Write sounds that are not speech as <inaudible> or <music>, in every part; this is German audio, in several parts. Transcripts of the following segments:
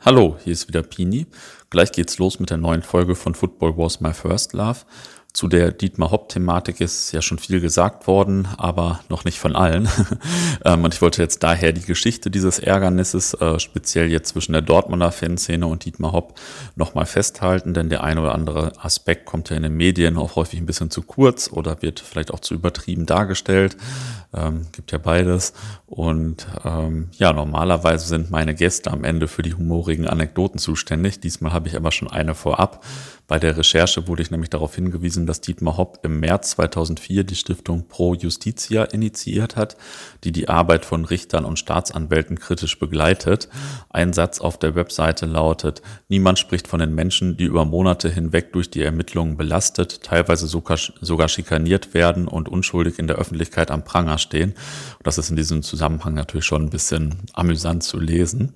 Hallo, hier ist wieder Pini. Gleich geht's los mit der neuen Folge von Football Was My First Love. Zu der Dietmar Hopp-Thematik ist ja schon viel gesagt worden, aber noch nicht von allen. <laughs> Ähm, und ich wollte jetzt daher die Geschichte dieses Ärgernisses, äh, speziell jetzt zwischen der Dortmunder Fanszene und Dietmar Hopp, nochmal festhalten, denn der eine oder andere Aspekt kommt ja in den Medien auch häufig ein bisschen zu kurz oder wird vielleicht auch zu übertrieben dargestellt. Ähm, gibt ja beides. Und ähm, ja, normalerweise sind meine Gäste am Ende für die humorigen Anekdoten zuständig. Diesmal habe ich aber schon eine vorab. Bei der Recherche wurde ich nämlich darauf hingewiesen, dass Dietmar Hopp im März 2004 die Stiftung Pro Justitia initiiert hat, die die Arbeit von Richtern und Staatsanwälten kritisch begleitet. Ein Satz auf der Webseite lautet, niemand spricht von den Menschen, die über Monate hinweg durch die Ermittlungen belastet, teilweise sogar, schikaniert werden und unschuldig in der Öffentlichkeit am Pranger stehen. Das ist in diesem Zusammenhang natürlich schon ein bisschen amüsant zu lesen.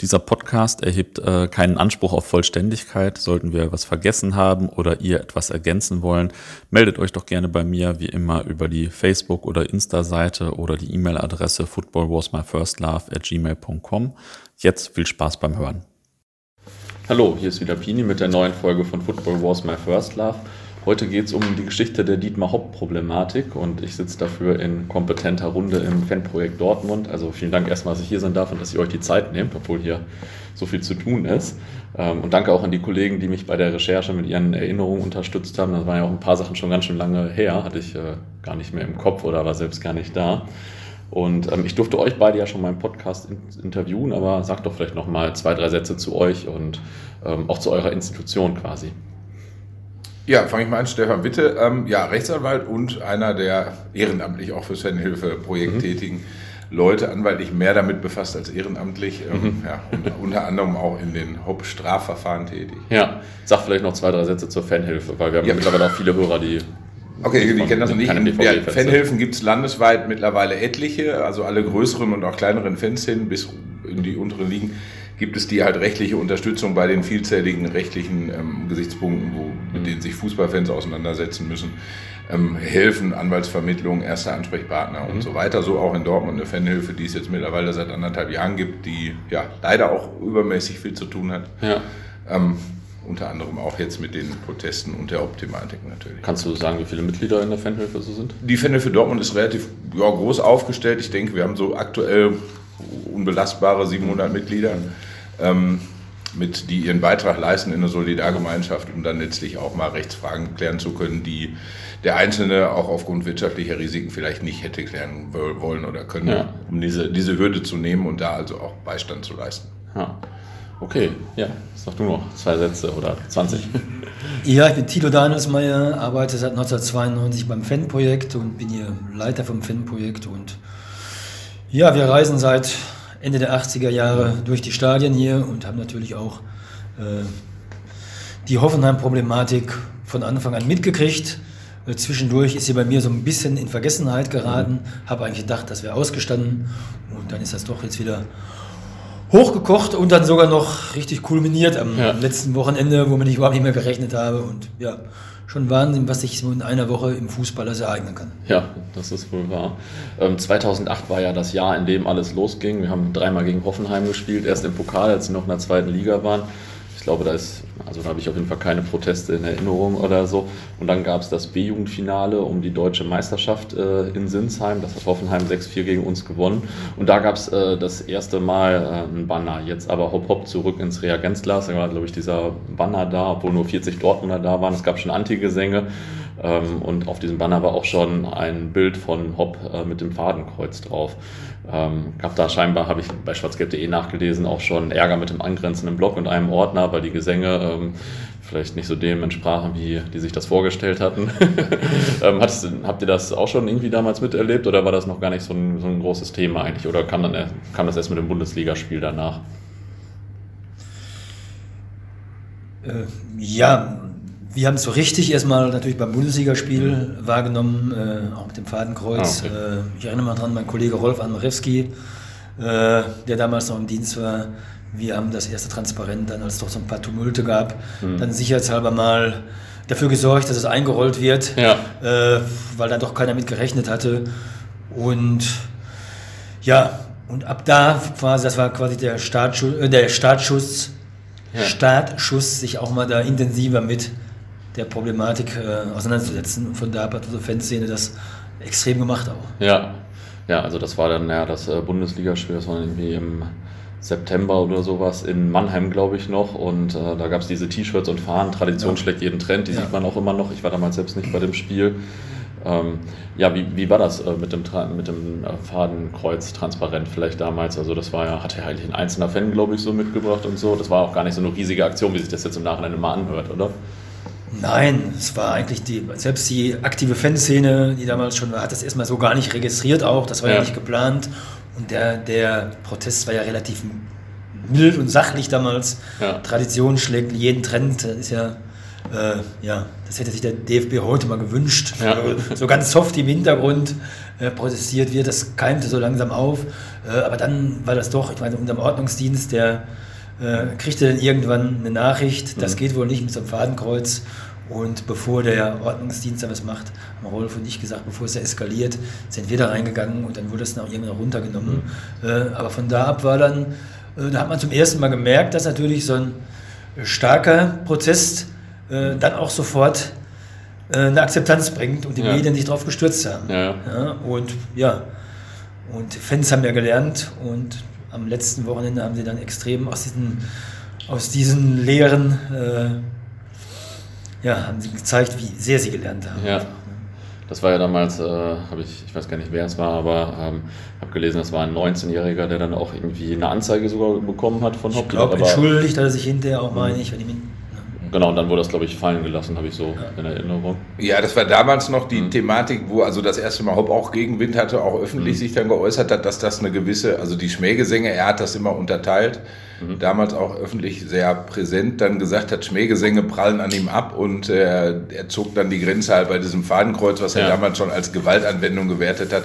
Dieser Podcast erhebt äh, keinen Anspruch auf Vollständigkeit. Sollten wir was vergessen haben oder ihr etwas ergänzen wollen, meldet euch doch gerne bei mir, wie immer, über die Facebook- oder Insta-Seite oder die E-Mail-Adresse footballwasmyfirstlove at gmail.com. Jetzt viel Spaß beim Hören. Hallo, hier ist wieder Pini mit der neuen Folge von Football Was My First Love. Heute geht es um die Geschichte der Dietmar Hopp-Problematik und ich sitze dafür in kompetenter Runde im Fanprojekt Dortmund. Also vielen Dank erstmal, dass ich hier sein darf und dass ihr euch die Zeit nehmt, obwohl hier so viel zu tun ist. Ähm, und danke auch an die Kollegen, die mich bei der Recherche mit ihren Erinnerungen unterstützt haben. Das waren ja auch ein paar Sachen schon ganz schön lange her, hatte ich äh, gar nicht mehr im Kopf oder war selbst gar nicht da. Und ähm, ich durfte euch beide ja schon mal im Podcast interviewen, aber sagt doch vielleicht noch mal zwei, drei Sätze zu euch und ähm, auch zu eurer Institution quasi. Ja, fange ich mal an, Stefan Bitte. Ähm, ja, Rechtsanwalt und einer der ehrenamtlich auch fürs Fanhilfe-Projekt mhm. tätigen Leute, anwaltlich mehr damit befasst als ehrenamtlich. Ähm, mhm. ja, unter, unter, anderem auch in den Hauptstrafverfahren tätig. Ja, sag vielleicht noch zwei, drei Sätze zur Fanhilfe, weil wir haben ja. mittlerweile auch viele Hörer, die Okay, die kennen das noch nicht. Ja, Fanhilfen gibt es landesweit mittlerweile etliche, also alle größeren und auch kleineren Fans hin bis in die unteren Ligen gibt es die halt rechtliche Unterstützung bei den vielzähligen rechtlichen ähm, Gesichtspunkten, wo, mit mhm. denen sich Fußballfans auseinandersetzen müssen. Ähm, helfen, Anwaltsvermittlung, erster Ansprechpartner mhm. und so weiter. So auch in Dortmund eine Fanhilfe, die es jetzt mittlerweile seit anderthalb Jahren gibt, die ja leider auch übermäßig viel zu tun hat. Ja. Ähm, unter anderem auch jetzt mit den Protesten und der Optimatik natürlich. Kannst du sagen, wie viele Mitglieder in der Fanhilfe so sind? Die Fanhilfe Dortmund ist relativ ja, groß aufgestellt. Ich denke, wir haben so aktuell unbelastbare 700 Mitglieder, ähm, mit, die ihren Beitrag leisten in der Solidargemeinschaft, um dann letztlich auch mal Rechtsfragen klären zu können, die der Einzelne auch aufgrund wirtschaftlicher Risiken vielleicht nicht hätte klären wollen oder können, ja. um diese, diese Hürde zu nehmen und da also auch Beistand zu leisten. Ja. Okay, ja, sag du noch zwei Sätze oder 20. <laughs> Ja, ich bin Tilo Danielsmeier, arbeite seit 1992 beim FAN-Projekt und bin hier Leiter vom FAN-Projekt und ja, wir reisen seit Ende der 80er Jahre durch die Stadien hier und haben natürlich auch äh, die Hoffenheim-Problematik von Anfang an mitgekriegt. Äh, zwischendurch ist sie bei mir so ein bisschen in Vergessenheit geraten. Habe eigentlich gedacht, das wäre ausgestanden und dann ist das doch jetzt wieder hochgekocht und dann sogar noch richtig kulminiert am ja. letzten Wochenende, wo man nicht überhaupt nicht mehr gerechnet habe und ja schon Wahnsinn, was sich so in einer Woche im Fußball also ereignen kann. Ja, das ist wohl wahr. Ähm, 2008 war ja das Jahr, in dem alles losging. Wir haben dreimal gegen Hoffenheim gespielt, erst im Pokal, als sie noch in der zweiten Liga waren glaube, da ist, also da habe ich auf jeden Fall keine Proteste in Erinnerung oder so. Und dann gab es das B-Jugendfinale um die deutsche Meisterschaft äh, in Sinsheim. Das hat Hoffenheim 6-4 gegen uns gewonnen. Und da gab es äh, das erste Mal äh, ein Banner. Jetzt aber hopp hopp zurück ins Reagenzglas. Da war, glaube ich, dieser Banner da, obwohl nur 40 Dortmunder da waren. Es gab schon Antigesänge. Ähm, und auf diesem Banner war auch schon ein Bild von Hopp äh, mit dem Fadenkreuz drauf. Ähm, gab da scheinbar, habe ich bei schwarzgelb.de nachgelesen, auch schon Ärger mit dem angrenzenden Blog und einem Ordner, weil die Gesänge ähm, vielleicht nicht so dem entsprachen, wie die sich das vorgestellt hatten. <laughs> ähm, hattest, habt ihr das auch schon irgendwie damals miterlebt oder war das noch gar nicht so ein, so ein großes Thema eigentlich? Oder kam, dann, kam das erst mit dem Bundesligaspiel danach? Äh, ja, wir haben es so richtig erstmal natürlich beim Bundesligaspiel mhm. wahrgenommen, äh, auch mit dem Fadenkreuz. Ah, okay. äh, ich erinnere mich dran, mein Kollege Rolf Anmarewski, äh, der damals noch im Dienst war. Wir haben das erste Transparent dann, als es doch so ein paar Tumulte gab, mhm. dann sicherheitshalber mal dafür gesorgt, dass es eingerollt wird, ja. Äh, weil dann doch keiner mit gerechnet hatte. Und ja, Und ab da quasi, das war quasi der Startschuss, äh, der Startschuss, ja. Startschuss, sich auch mal da intensiver mit der Problematik äh, auseinanderzusetzen. Und von da hat unsere Fanszene das extrem gemacht auch. Ja, ja, also das war dann ja das äh, Bundesligaspiel, das war irgendwie im September oder sowas in Mannheim, glaube ich, noch. Und äh, da gab es diese T-Shirts und Fahnen. Tradition ja. schlägt jeden Trend, die ja. sieht man auch immer noch. Ich war damals selbst nicht bei dem Spiel. Ähm, ja, wie, wie war das äh, mit dem, mit dem äh, Fadenkreuz transparent vielleicht damals? Also das war ja, hatte ja eigentlich ein einzelner Fan, glaube ich, so mitgebracht und so. Das war auch gar nicht so eine riesige Aktion, wie sich das jetzt im Nachhinein immer anhört, oder? Nein, es war eigentlich die, selbst die aktive Fanszene, die damals schon war, hat das erstmal so gar nicht registriert auch, das war ja, ja nicht geplant. Und der, der Protest war ja relativ mild und sachlich damals. Ja. Tradition schlägt jeden Trend, das ist ja, äh, ja, das hätte sich der DFB heute mal gewünscht. Ja. So ganz soft im Hintergrund äh, protestiert wird, das keimte so langsam auf. Äh, aber dann war das doch, ich meine, unserem Ordnungsdienst, der äh, kriegte dann irgendwann eine Nachricht, das mhm. geht wohl nicht mit so einem Fadenkreuz. Und bevor der Ordnungsdienst da was macht, haben Rolf und ich gesagt, bevor es da eskaliert, sind wir da reingegangen und dann wurde es dann auch irgendwann runtergenommen. Mhm. Äh, aber von da ab war dann, äh, da hat man zum ersten Mal gemerkt, dass natürlich so ein starker Prozess äh, dann auch sofort äh, eine Akzeptanz bringt und die ja. Medien sich darauf gestürzt haben. Ja. ja. und ja, und Fans haben ja gelernt und am letzten Wochenende haben sie dann extrem aus diesen, aus diesen Lehren, äh, ja, haben sie gezeigt, wie sehr sie gelernt haben. Ja. Das war ja damals, äh, habe ich, ich weiß gar nicht, wer es war, aber ähm, habe gelesen, das war ein 19-Jähriger, der dann auch irgendwie eine Anzeige sogar bekommen hat von Hopkins. Ich glaube, entschuldigt hat er sich hinterher auch, meine ich, wenn ich mich Genau, und dann wurde das, glaube ich, fallen gelassen, habe ich so ja. in Erinnerung. Ja, das war damals noch die mhm. Thematik, wo also das erste Mal Hopp auch Gegenwind hatte, auch öffentlich mhm. sich dann geäußert hat, dass das eine gewisse, also die Schmähgesänge, er hat das immer unterteilt, mhm. damals auch öffentlich sehr präsent, dann gesagt hat, Schmähgesänge prallen an ihm ab und äh, er zog dann die Grenze halt bei diesem Fadenkreuz, was ja. er damals schon als Gewaltanwendung gewertet hat,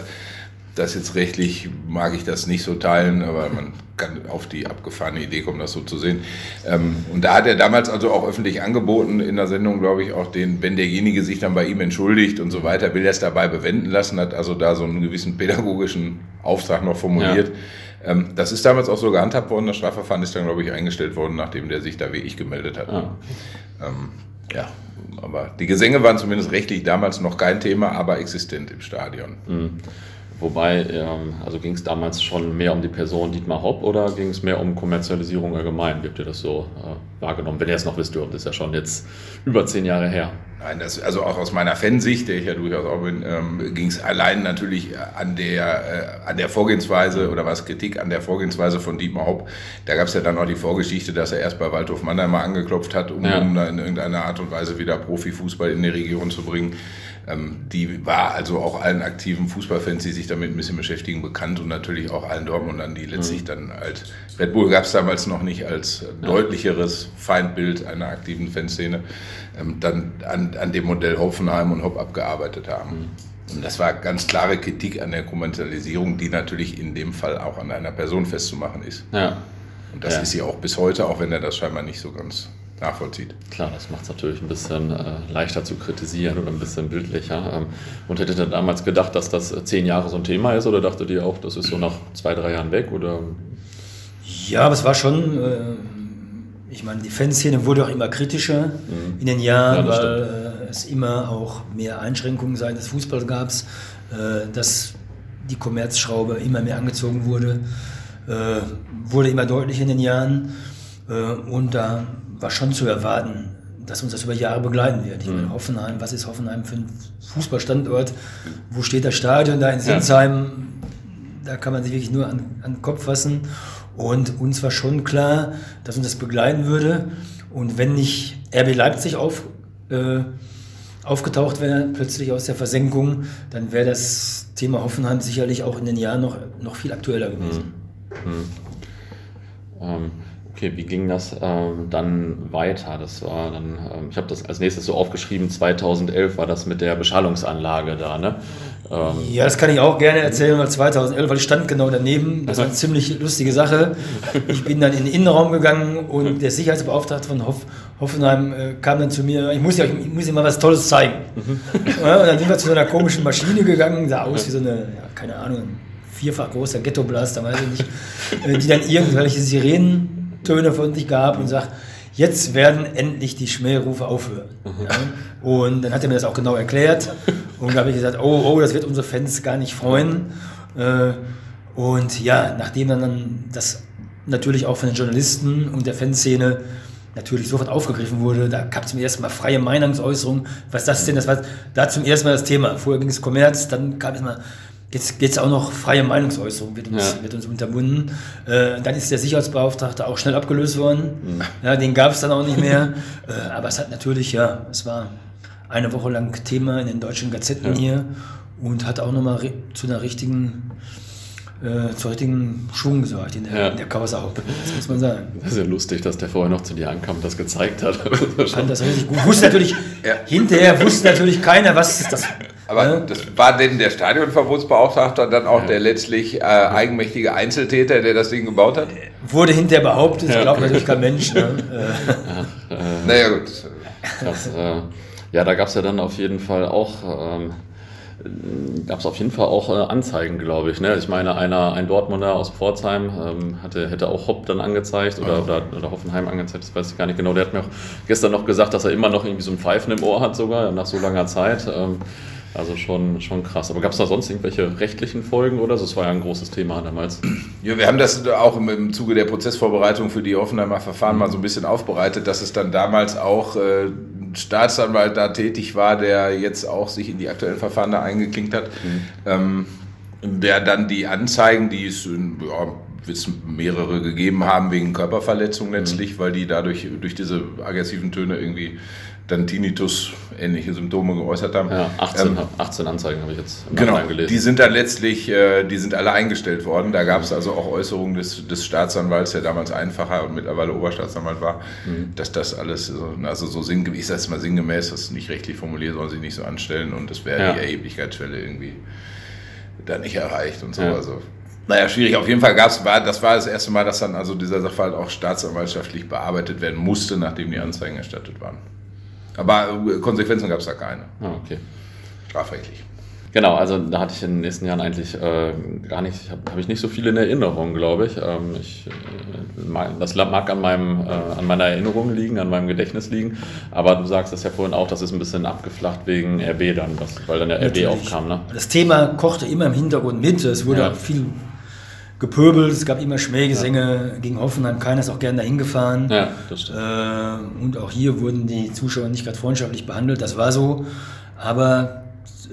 das jetzt rechtlich mag ich das nicht so teilen, aber man kann auf die abgefahrene Idee kommen, das so zu sehen. Ähm, und da hat er damals also auch öffentlich angeboten in der Sendung, glaube ich, auch den, wenn derjenige sich dann bei ihm entschuldigt und so weiter, will er es dabei bewenden lassen, hat also da so einen gewissen pädagogischen Auftrag noch formuliert. Ja. Ähm, das ist damals auch so gehandhabt worden. Das Strafverfahren ist dann, glaube ich, eingestellt worden, nachdem der sich da wie ich gemeldet hat. Ah. Ähm, ja, aber die Gesänge waren zumindest rechtlich damals noch kein Thema, aber existent im Stadion. Mhm. Wobei, ähm, also ging es damals schon mehr um die Person Dietmar Hopp oder ging es mehr um Kommerzialisierung allgemein? Wie habt ihr das so äh, wahrgenommen? Wenn ihr es noch wisst, dürft, ist ja schon jetzt über zehn Jahre her. Nein, das, also auch aus meiner Fansicht, der ich ja durchaus auch bin, ähm, ging es allein natürlich an der, äh, an der Vorgehensweise oder was Kritik an der Vorgehensweise von Dietmar Hopp. Da gab es ja dann auch die Vorgeschichte, dass er erst bei Waldhof Mannheim mal angeklopft hat, um, ja. um in irgendeiner Art und Weise wieder Profifußball in die Region zu bringen. Ähm, die war also auch allen aktiven Fußballfans, die sich damit ein bisschen beschäftigen, bekannt und natürlich auch allen Dortmundern, die letztlich mhm. dann als Red Bull gab es damals noch nicht als deutlicheres Feindbild einer aktiven Fanszene, ähm, dann an, an dem Modell Hoffenheim und Hopp abgearbeitet haben. Mhm. Und das war ganz klare Kritik an der Kommerzialisierung, die natürlich in dem Fall auch an einer Person festzumachen ist. Ja. Und das ja. ist sie auch bis heute, auch wenn er das scheinbar nicht so ganz nachvollzieht. Klar, das macht es natürlich ein bisschen äh, leichter zu kritisieren oder ein bisschen bildlicher. Ähm, und hättet ihr damals gedacht, dass das äh, zehn Jahre so ein Thema ist oder dachtet ihr auch, das ist so nach zwei, drei Jahren weg? Oder? Ja, aber es war schon, äh, ich meine, die Fanszene wurde auch immer kritischer mhm. in den Jahren, ja, weil äh, es immer auch mehr Einschränkungen seitens des Fußballs gab, äh, dass die Kommerzschraube immer mehr angezogen wurde, äh, wurde immer deutlicher in den Jahren. und da war schon zu erwarten, dass uns das über Jahre begleiten wird. Ich meine, mhm. Hoffenheim, was ist Hoffenheim für ein Fußballstandort? Wo steht das Stadion da in Sinsheim? Da kann man sich wirklich nur an, an den Kopf fassen. Und uns war schon klar, dass uns das begleiten würde. Und wenn nicht RB Leipzig auf, äh, aufgetaucht wäre, plötzlich aus der Versenkung, dann wäre das Thema Hoffenheim sicherlich auch in den Jahren noch, noch viel aktueller gewesen. Mhm. Mhm. Ähm Okay, wie ging das ähm, dann weiter? Das war dann, ähm, ich habe das als nächstes so aufgeschrieben, 2011 war das mit der Beschallungsanlage da, ne? Ähm, ja, das kann ich auch gerne erzählen, weil 2011, weil ich stand genau daneben. Das war eine ziemlich lustige Sache. Ich bin dann in den Innenraum gegangen und der Sicherheitsbeauftragte von Hoff, Hoffenheim äh, kam dann zu mir, ich muss dir, ich muss mal was Tolles zeigen. Mhm. <laughs> Ja, und dann sind wir zu so einer komischen Maschine gegangen, sah aus wie so eine, ja, keine Ahnung, vierfach großer Ghetto-Blaster, weiß ich nicht, äh, die dann irgendwelche Sirenentöne von sich gab und sagt, jetzt werden endlich die Schmährufe aufhören. Mhm. Ja? Und dann hat er mir das auch genau erklärt und da habe ich gesagt, oh, oh, das wird unsere Fans gar nicht freuen. Äh, und ja, nachdem dann das natürlich auch von den Journalisten und der Fanszene natürlich sofort aufgegriffen wurde. Da gab es zum ersten Mal freie Meinungsäußerung. Was das denn? Das war da zum ersten Mal das Thema. Vorher ging es Kommerz, dann kam es mal, jetzt geht es auch noch freie Meinungsäußerung, wird uns, ja. wird uns unterbunden. Äh, dann ist der Sicherheitsbeauftragte auch schnell abgelöst worden. Mhm. Ja, den gab es dann auch nicht mehr. <laughs> äh, aber es hat natürlich, ja, es war eine Woche lang Thema in den deutschen Gazetten ja. hier und hat auch nochmal zu einer richtigen äh, zu richtigen Schwung gesorgt in der, ja. in der Kausaupe. Das muss man sagen. Das ist ja lustig, dass der vorher noch zu dir ankam und das gezeigt hat. Fand das richtig gut. Wusste natürlich, <laughs> ja. hinterher wusste natürlich keiner, was das aber ja. das war denn der Stadionverbotsbeauftragte dann auch ja. der letztlich äh, eigenmächtige Einzeltäter, der das Ding gebaut hat? Wurde hinterher behauptet, ja. glaubt natürlich kein Mensch. Ne? <laughs> ja, äh, naja, gut. Das, äh, ja, da gab es ja dann auf jeden Fall auch ähm, gab es auf jeden Fall auch äh, Anzeigen, glaube ich. Ne? Ich meine, einer, ein Dortmunder aus Pforzheim ähm, hatte, hätte auch Hopp dann angezeigt oder, oder, oder, Hoffenheim angezeigt, das weiß ich gar nicht genau. Der hat mir auch gestern noch gesagt, dass er immer noch irgendwie so ein Pfeifen im Ohr hat, sogar nach so langer Zeit. Ähm, also schon, schon krass. Aber gab es da sonst irgendwelche rechtlichen Folgen oder so? Das war ja ein großes Thema damals. Ja, wir haben das auch im, Zuge der Prozessvorbereitung für die Offenheimer Verfahren mal so ein bisschen aufbereitet, dass es dann damals auch äh, Staatsanwalt da tätig war, der jetzt auch sich in die aktuellen Verfahren da eingeklinkt hat, mhm. ähm, der dann die Anzeigen, die es ja, es mehrere gegeben haben wegen Körperverletzung letztlich, mhm. weil die dadurch durch diese aggressiven Töne irgendwie dann Tinnitus ähnliche Symptome geäußert haben. Ja, 18, ähm, 18 Anzeigen habe ich jetzt im genau, gelesen. Die sind dann letztlich, äh, die sind alle eingestellt worden. Da gab es also auch Äußerungen des, des Staatsanwalts, der damals einfacher und mittlerweile Oberstaatsanwalt war, mhm. dass das alles, also so sinngemäß, ich sage es mal sinngemäß, das ist nicht rechtlich formuliert, soll sich nicht so anstellen und das wäre ja. die Erheblichkeitsschwelle irgendwie da nicht erreicht und so. Ja. Also naja, schwierig. Auf jeden Fall gab es, das war das erste Mal, dass dann also dieser Sachverhalt auch staatsanwaltschaftlich bearbeitet werden musste, nachdem die Anzeigen erstattet waren. Aber äh, Konsequenzen gab es da keine. Ah, okay. Strafrechtlich. Genau, also da hatte ich in den nächsten Jahren eigentlich äh, gar nicht, habe hab ich nicht so viel in Erinnerung, glaube ich. Ähm, ich äh, das mag an, meinem, äh, an meiner Erinnerung liegen, an meinem Gedächtnis liegen, aber du sagst das ja vorhin auch, das ist ein bisschen abgeflacht wegen RB dann, was, weil dann der Natürlich. RB aufkam. Ne? Das Thema kochte immer im Hintergrund mit, es wurde ja. auch viel gepöbelt, es gab immer Schmähgesänge ja. gegen Hoffenheim, keiner ist auch gerne dahin gefahren. Ja, das stimmt. Äh, und auch hier wurden die Zuschauer nicht gerade freundschaftlich behandelt, das war so. Aber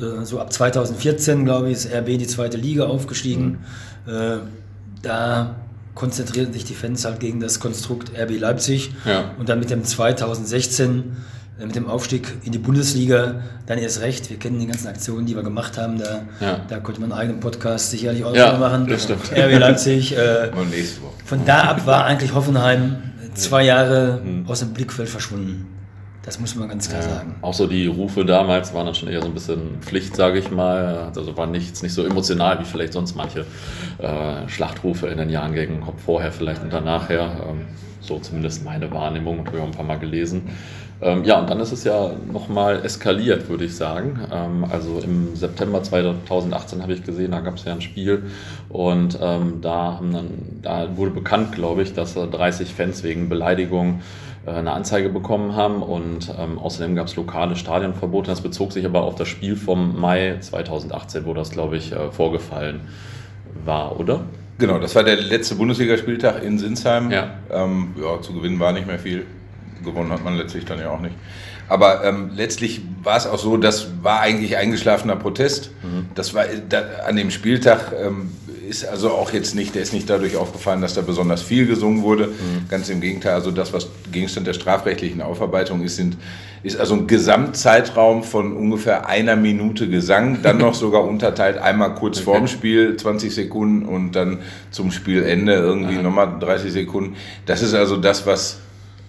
äh, so ab 2014, glaube ich, ist RB in die zweite Liga aufgestiegen. Mhm. Äh, da konzentrierten sich die Fans halt gegen das Konstrukt RB Leipzig. Ja. Und dann mit dem 2016 äh, mit dem Aufstieg in die Bundesliga dann erst recht. Wir kennen die ganzen Aktionen, die wir gemacht haben. Da, ja. da konnte man einen eigenen Podcast sicherlich auch ja, machen. Das stimmt. RB Leipzig. Äh, <laughs> von da ab war eigentlich Hoffenheim zwei Jahre mhm. aus dem Blickfeld verschwunden. Das muss man ganz klar ja, sagen. Auch so die Rufe damals waren dann schon eher so ein bisschen Pflicht, sage ich mal. Also waren nicht, nicht so emotional wie vielleicht sonst manche äh, Schlachtrufe in den Jahren gegen vorher vielleicht und danach her. Ähm, so zumindest meine Wahrnehmung, habe ich auch ein paar Mal gelesen. Ähm, ja, und dann ist es ja nochmal eskaliert, würde ich sagen. Ähm, also im September 2018 habe ich gesehen, da gab es ja ein Spiel und ähm, da, dann, da wurde bekannt, glaube ich, dass 30 Fans wegen Beleidigung äh, eine Anzeige bekommen haben und ähm, außerdem gab es lokale Stadionverbote. Das bezog sich aber auf das Spiel vom Mai 2018, wo das, glaube ich, äh, vorgefallen war, oder? Genau, das war der letzte Bundesligaspieltag in Sinsheim. Ja. Ähm, ja, zu gewinnen war nicht mehr viel gewonnen hat man letztlich dann ja auch nicht. Aber ähm, letztlich war es auch so, das war eigentlich eingeschlafener Protest. Mhm. Das war da, an dem Spieltag ähm, ist also auch jetzt nicht, der ist nicht dadurch aufgefallen, dass da besonders viel gesungen wurde. Mhm. Ganz im Gegenteil, also das, was Gegenstand der strafrechtlichen Aufarbeitung ist, sind, ist also ein Gesamtzeitraum von ungefähr einer Minute Gesang, dann <laughs> noch sogar unterteilt, einmal kurz okay. vorm Spiel 20 Sekunden und dann zum Spielende irgendwie nochmal 30 Sekunden. Das ist also das, was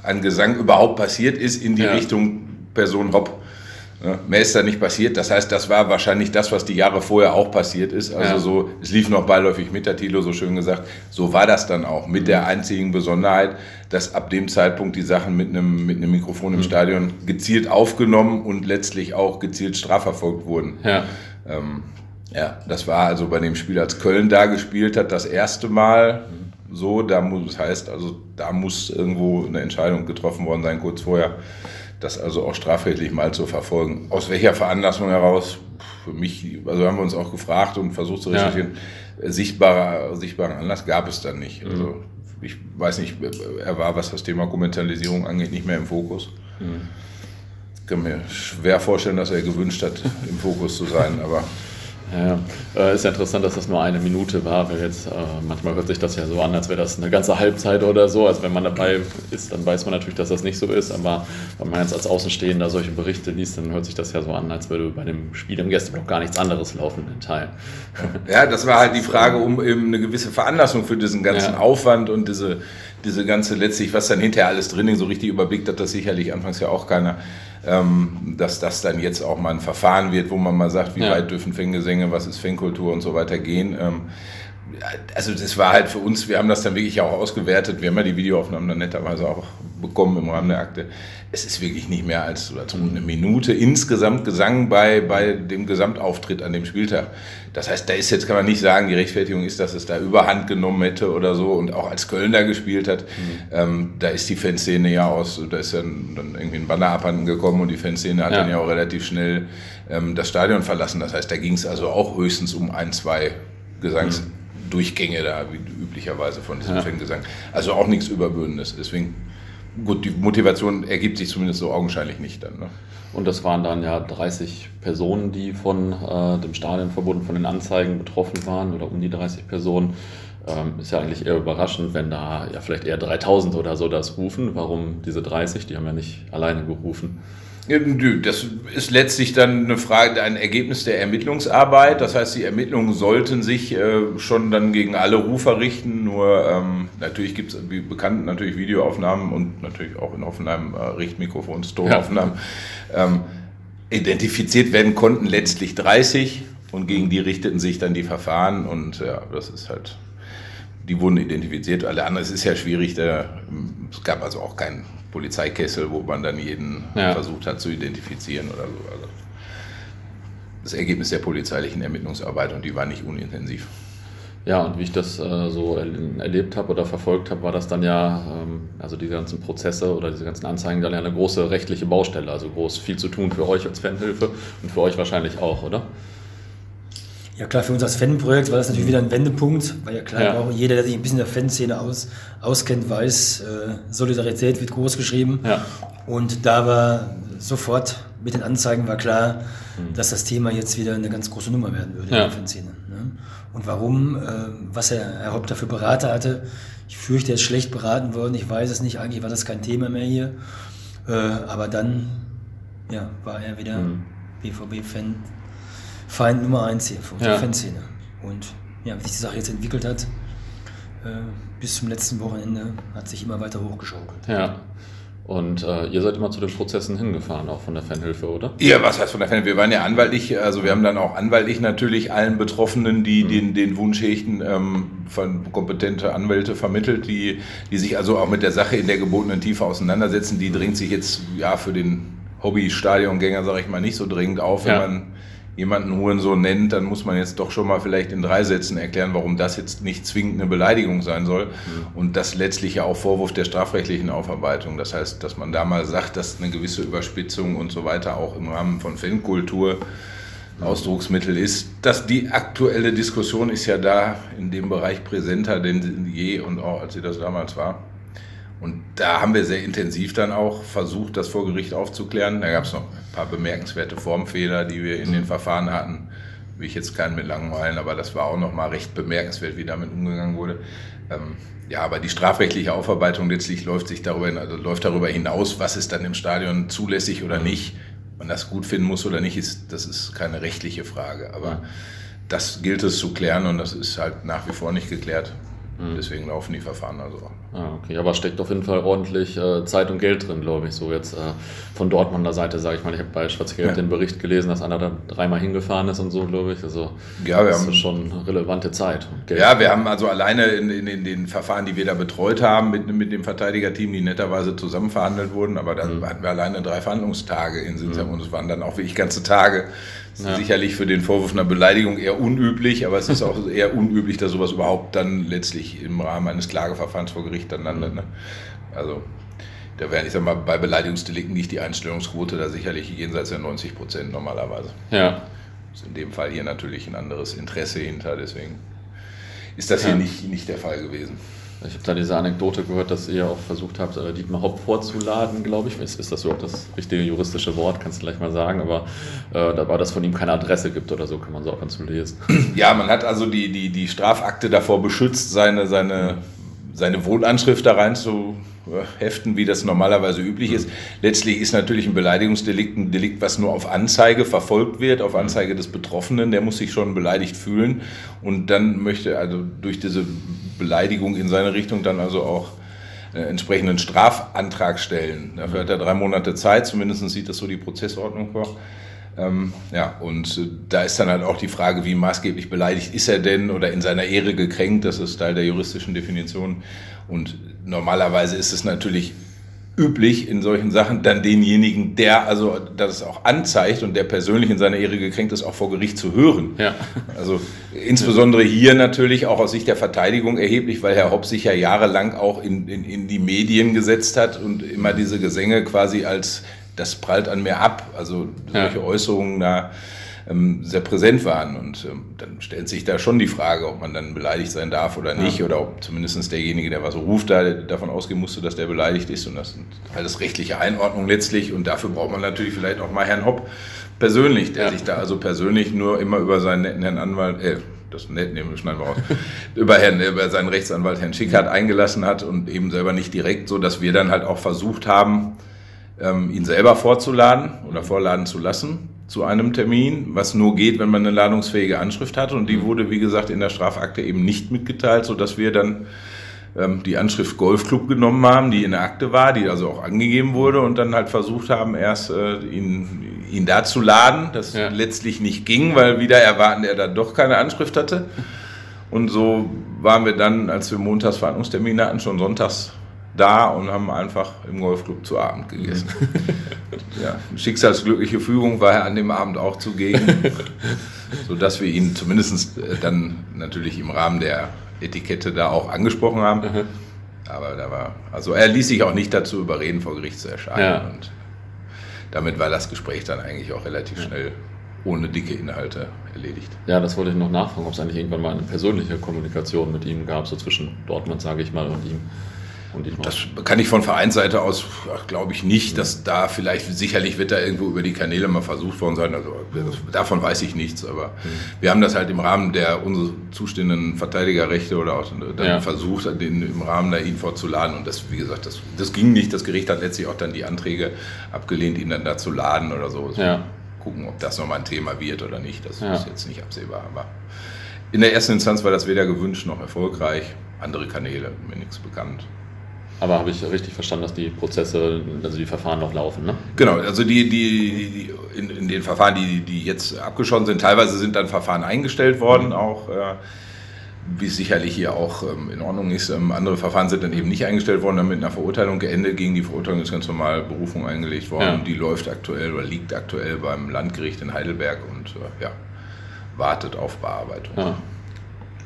an Gesang überhaupt passiert ist in die ja. Richtung Person Hopp. Ja, mehr ist da nicht passiert. Das heißt, das war wahrscheinlich das, was die Jahre vorher auch passiert ist. Also ja. so, es lief noch beiläufig mit, der Tilo so schön gesagt. So war das dann auch. Mit der einzigen Besonderheit, dass ab dem Zeitpunkt die Sachen mit einem, mit einem Mikrofon im mhm. Stadion gezielt aufgenommen und letztlich auch gezielt strafverfolgt wurden. Ja. Ähm, Ja, das war also bei dem Spiel, als Köln da gespielt hat, das erste Mal so. Da muss, das heißt, also da muss irgendwo eine Entscheidung getroffen worden sein, kurz vorher, das also auch strafrechtlich mal zu verfolgen. Aus welcher Veranlassung heraus? Für mich, also haben wir uns auch gefragt und versucht zu recherchieren. Ja. Sichtbarer, sichtbaren Anlass gab es dann nicht. Also mhm. ich weiß nicht, er war, was das Thema Kommentalisierung angeht, nicht mehr im Fokus. Mhm. Ich kann mir schwer vorstellen, dass er gewünscht hat, im Fokus zu sein, aber ja, äh, ist ja interessant, dass das nur eine Minute war, weil jetzt äh, manchmal hört sich das ja so an, als wäre das eine ganze Halbzeit oder so. Also wenn man dabei ist, dann weiß man natürlich, dass das nicht so ist, aber wenn man jetzt als Außenstehender solche Berichte liest, dann hört sich das ja so an, als würde bei dem Spiel im Gästeblock gar nichts anderes laufen in Teilen. Ja, das war halt die Frage um eben eine gewisse Veranlassung für diesen ganzen ja. Aufwand und diese, diese ganze letztlich, was dann hinterher alles drin ist, so richtig überblickt hat das sicherlich anfangs ja auch keiner dass das dann jetzt auch mal ein Verfahren wird, wo man mal sagt, wie ja. weit dürfen Fanggesänge, was ist Fangkultur und so weiter gehen. Also das war halt für uns, wir haben das dann wirklich auch ausgewertet, wir haben ja die Videoaufnahmen dann netterweise auch bekommen im Rahmen der Akte. Es ist wirklich nicht mehr als, als eine Minute insgesamt Gesang bei, bei dem Gesamtauftritt an dem Spieltag. Das heißt, da ist jetzt, kann man nicht sagen, die Rechtfertigung ist, dass es da überhand genommen hätte oder so und auch als Köln da gespielt hat, mhm. ähm, da ist die Fanszene ja aus, da ist dann, dann irgendwie ein Banner abhanden gekommen und die Fanszene hat ja. dann ja auch relativ schnell ähm, das Stadion verlassen. Das heißt, da ging es also auch höchstens um ein, zwei Gesangs- mhm. Durchgänge da, wie üblicherweise von diesem ja. Fangesang. Also auch nichts Überbürdendes. Deswegen, gut, die Motivation ergibt sich zumindest so augenscheinlich nicht dann. Ne? Und das waren dann ja 30 Personen, die von äh, dem Stadionverbund, von den Anzeigen betroffen waren, oder um die 30 Personen. Ähm, ist ja eigentlich eher überraschend, wenn da ja vielleicht eher 3000 oder so das rufen. Warum diese 30? Die haben ja nicht alleine gerufen. Das ist letztlich dann eine Frage, ein Ergebnis der Ermittlungsarbeit. Das heißt, die Ermittlungen sollten sich äh, schon dann gegen alle Rufer richten. Nur ähm, natürlich gibt es, wie bekannt, natürlich Videoaufnahmen und natürlich auch in Hoffenheim äh, Richtmikrofons, Tonaufnahmen. Ja. Ähm, identifiziert werden konnten letztlich 30 und gegen die richteten sich dann die Verfahren und ja, das ist halt, die wurden identifiziert. Alle anderen, es ist ja schwierig, da, es gab also auch keinen Polizeikessel, wo man dann jeden ja. versucht hat zu identifizieren oder so. Also das Ergebnis der polizeilichen Ermittlungsarbeit und die war nicht unintensiv. Ja, und wie ich das äh, so erlebt habe oder verfolgt habe, war das dann ja, ähm, also diese ganzen Prozesse oder diese ganzen Anzeigen dann ja eine große rechtliche Baustelle, also groß viel zu tun für euch als Fanhilfe und für euch wahrscheinlich auch, oder? Ja klar, für uns als Fanprojekt war das natürlich wieder ein Wendepunkt, weil ja klar, ja. auch jeder, der sich ein bisschen in der Fanszene aus, auskennt, weiß, äh, Solidarität wird groß geschrieben. Ja. Und da war sofort mit den Anzeigen war klar, mhm. dass das Thema jetzt wieder eine ganz große Nummer werden würde ja. in der Fanszene. Ne? Und warum, äh, was er, Herr Haupt dafür Berater hatte, ich fürchte, er ist schlecht beraten worden, ich weiß es nicht, eigentlich war das kein Thema mehr hier. Äh, aber dann ja, war er wieder mhm. BVB-Fan Feind Nummer eins hier für unsere ja. Fanszene. Und ja, wie sich die Sache jetzt entwickelt hat, äh, bis zum letzten Wochenende hat sich immer weiter hochgeschaukelt. Ja. Und äh, ihr seid immer zu den Prozessen hingefahren, auch von der Fanhilfe, oder? Ja, was heißt von der Fanhilfe? Wir waren ja anwaltlich, also wir haben dann auch anwaltlich natürlich allen Betroffenen, die mhm. den, den Wunsch hegten, ähm, von kompetente Anwälte vermittelt, die, die sich also auch mit der Sache in der gebotenen Tiefe auseinandersetzen. Die dringt sich jetzt ja für den Hobby-Stadiongänger, sage ich mal, nicht so dringend auf, wenn ja. man jemanden Hurensohn nennt, dann muss man jetzt doch schon mal vielleicht in drei Sätzen erklären, warum das jetzt nicht zwingend eine Beleidigung sein soll. Mhm. Und das letztlich ja auch Vorwurf der strafrechtlichen Aufarbeitung. Das heißt, dass man da mal sagt, dass eine gewisse Überspitzung und so weiter auch im Rahmen von Fankultur Ausdrucksmittel ist. Dass die aktuelle Diskussion ist ja da in dem Bereich präsenter denn je und auch als sie das damals war. Und da haben wir sehr intensiv dann auch versucht, das vor Gericht aufzuklären. Da gab es noch ein paar bemerkenswerte Formfehler, die wir in den Verfahren hatten. Will ich jetzt keinen mit langweilen, aber das war auch noch mal recht bemerkenswert, wie damit umgegangen wurde. Ähm, ja, aber die strafrechtliche Aufarbeitung letztlich läuft sich darüber, also läuft darüber hinaus, was ist dann im Stadion zulässig oder nicht. Man das gut finden muss oder nicht, ist, das ist keine rechtliche Frage. Aber das gilt es zu klären und das ist halt nach wie vor nicht geklärt. Mhm. Deswegen laufen die Verfahren also auch. Ah, okay, aber steckt auf jeden Fall ordentlich äh, Zeit und Geld drin, glaube ich. So jetzt äh, von Dortmunder Seite, sage ich mal. Ich habe bei Schwarz-Gelb ja. den Bericht gelesen, dass einer da dreimal hingefahren ist und so, glaube ich. Also ja, wir das haben, ist schon relevante Zeit. Ja, wir haben also alleine in, in, in, den Verfahren, die wir da betreut haben, mit, mit dem Verteidigerteam, die netterweise zusammen verhandelt wurden, aber dann mhm. hatten wir alleine drei Verhandlungstage in Sinsheim mhm. und es waren dann auch wirklich ganze Tage Das ist ja. sicherlich für den Vorwurf einer Beleidigung eher unüblich, aber es ist auch <laughs> eher unüblich, dass sowas überhaupt dann letztlich im Rahmen eines Klageverfahrens vor Gericht dann landet. Ne? Also da wäre, ich sag mal, bei Beleidigungsdelikten liegt die Einstellungsquote da sicherlich jenseits der 90 Prozent normalerweise. Ja. Ist in dem Fall hier natürlich ein anderes Interesse hinter, deswegen ist das hier nicht, nicht der Fall gewesen. Ich habe da diese Anekdote gehört, dass ihr auch versucht habt, äh, Dietmar Hopp vorzuladen, glaube ich. Ist, ist das überhaupt das richtige juristische Wort? Kannst du gleich mal sagen. Aber äh, da war das von ihm keine Adresse gibt oder so, kann man so auch ganz zu lesen. Ja, man hat also die, die, die Strafakte davor beschützt, seine, seine, seine Wohnanschrift da rein zu heften, wie das normalerweise üblich ist. Letztlich ist natürlich ein Beleidigungsdelikt ein Delikt, was nur auf Anzeige verfolgt wird, auf Anzeige des Betroffenen. Der muss sich schon beleidigt fühlen und dann möchte also durch diese Beleidigung in seine Richtung dann also auch äh, entsprechenden Strafantrag stellen. Dafür hat er drei Monate Zeit, zumindest sieht das so die Prozessordnung vor. Ähm, ja, und äh, da ist dann halt auch die Frage, wie maßgeblich beleidigt ist er denn oder in seiner Ehre gekränkt, das ist Teil der juristischen Definition. Und normalerweise ist es natürlich üblich in solchen Sachen, dann denjenigen, der also das auch anzeigt und der persönlich in seiner Ehre gekränkt ist, auch vor Gericht zu hören. Ja. Also insbesondere hier natürlich auch aus Sicht der Verteidigung erheblich, weil Herr Hopp sich ja jahrelang auch in, in, in die Medien gesetzt hat und immer diese Gesänge quasi als das prallt an mir ab. Also solche ja. Äußerungen da ähm, sehr präsent waren. Und ähm, dann stellt sich da schon die Frage, ob man dann beleidigt sein darf oder nicht, ja. oder ob zumindest derjenige, der was ruft, da davon ausgehen musste, dass der beleidigt ist. Und das sind alles rechtliche Einordnungen letztlich. Und dafür braucht man natürlich vielleicht auch mal Herrn Hopp persönlich, der ja. sich da also persönlich nur immer über seinen netten Herrn Anwalt, äh, das nett nehmen, schneiden wir raus, <laughs> über, Herrn, über seinen Rechtsanwalt Herrn Schickhardt eingelassen hat und eben selber nicht direkt, so dass wir dann halt auch versucht haben, ähm, ihn selber vorzuladen oder vorladen zu lassen zu einem Termin, was nur geht, wenn man eine ladungsfähige Anschrift hat. Und die mhm. wurde, wie gesagt, in der Strafakte eben nicht mitgeteilt, sodass wir dann ähm, die Anschrift Golfclub genommen haben, die in der Akte war, die also auch angegeben wurde und dann halt versucht haben, erst äh, ihn, ihn da zu laden. Das ja. letztlich nicht ging, weil wieder erwarten er dann doch keine Anschrift hatte. Und so waren wir dann, als wir montags Verhandlungstermine hatten, schon sonntags da und haben einfach im Golfclub zu Abend gegessen. <laughs> ja, schicksalsglückliche Fügung war er an dem Abend auch zugegen, <laughs> sodass wir ihn zumindest äh, dann natürlich im Rahmen der Etikette da auch angesprochen haben. Mhm. Aber da war, also er ließ sich auch nicht dazu überreden, vor Gericht zu erscheinen. Ja. Und damit war das Gespräch dann eigentlich auch relativ schnell ohne dicke Inhalte erledigt. Ja, das wollte ich noch nachfragen, ob es eigentlich irgendwann mal eine persönliche Kommunikation mit ihm gab, so zwischen Dortmund, sage ich mal, und ihm. Das kann ich von Vereinsseite aus, glaube ich nicht, dass da vielleicht, sicherlich wird da irgendwo über die Kanäle mal versucht worden sein, also davon weiß ich nichts, aber mhm. wir haben das halt im Rahmen der unsere zustehenden Verteidigerrechte oder auch dann ja. versucht, den im Rahmen da ihn vorzuladen und das, wie gesagt, das, das ging nicht, das Gericht hat letztlich auch dann die Anträge abgelehnt, ihn dann da zu laden oder so. Ja. Gucken, ob das nochmal ein Thema wird oder nicht, das ja. ist jetzt nicht absehbar, aber in der ersten Instanz war das weder gewünscht noch erfolgreich, andere Kanäle, mir nichts bekannt. Aber habe ich richtig verstanden, dass die Prozesse, also die Verfahren noch laufen, ne? Genau, also die, die, die in, in, den Verfahren, die, die jetzt abgeschossen sind, teilweise sind dann Verfahren eingestellt worden, mhm. auch äh, wie es sicherlich hier auch ähm, in Ordnung ist. Ähm, andere Verfahren sind dann eben nicht eingestellt worden, dann mit einer Verurteilung geendet. Gegen die Verurteilung ist ganz normal Berufung eingelegt worden ja. die läuft aktuell oder liegt aktuell beim Landgericht in Heidelberg und äh, ja, wartet auf Bearbeitung. Ja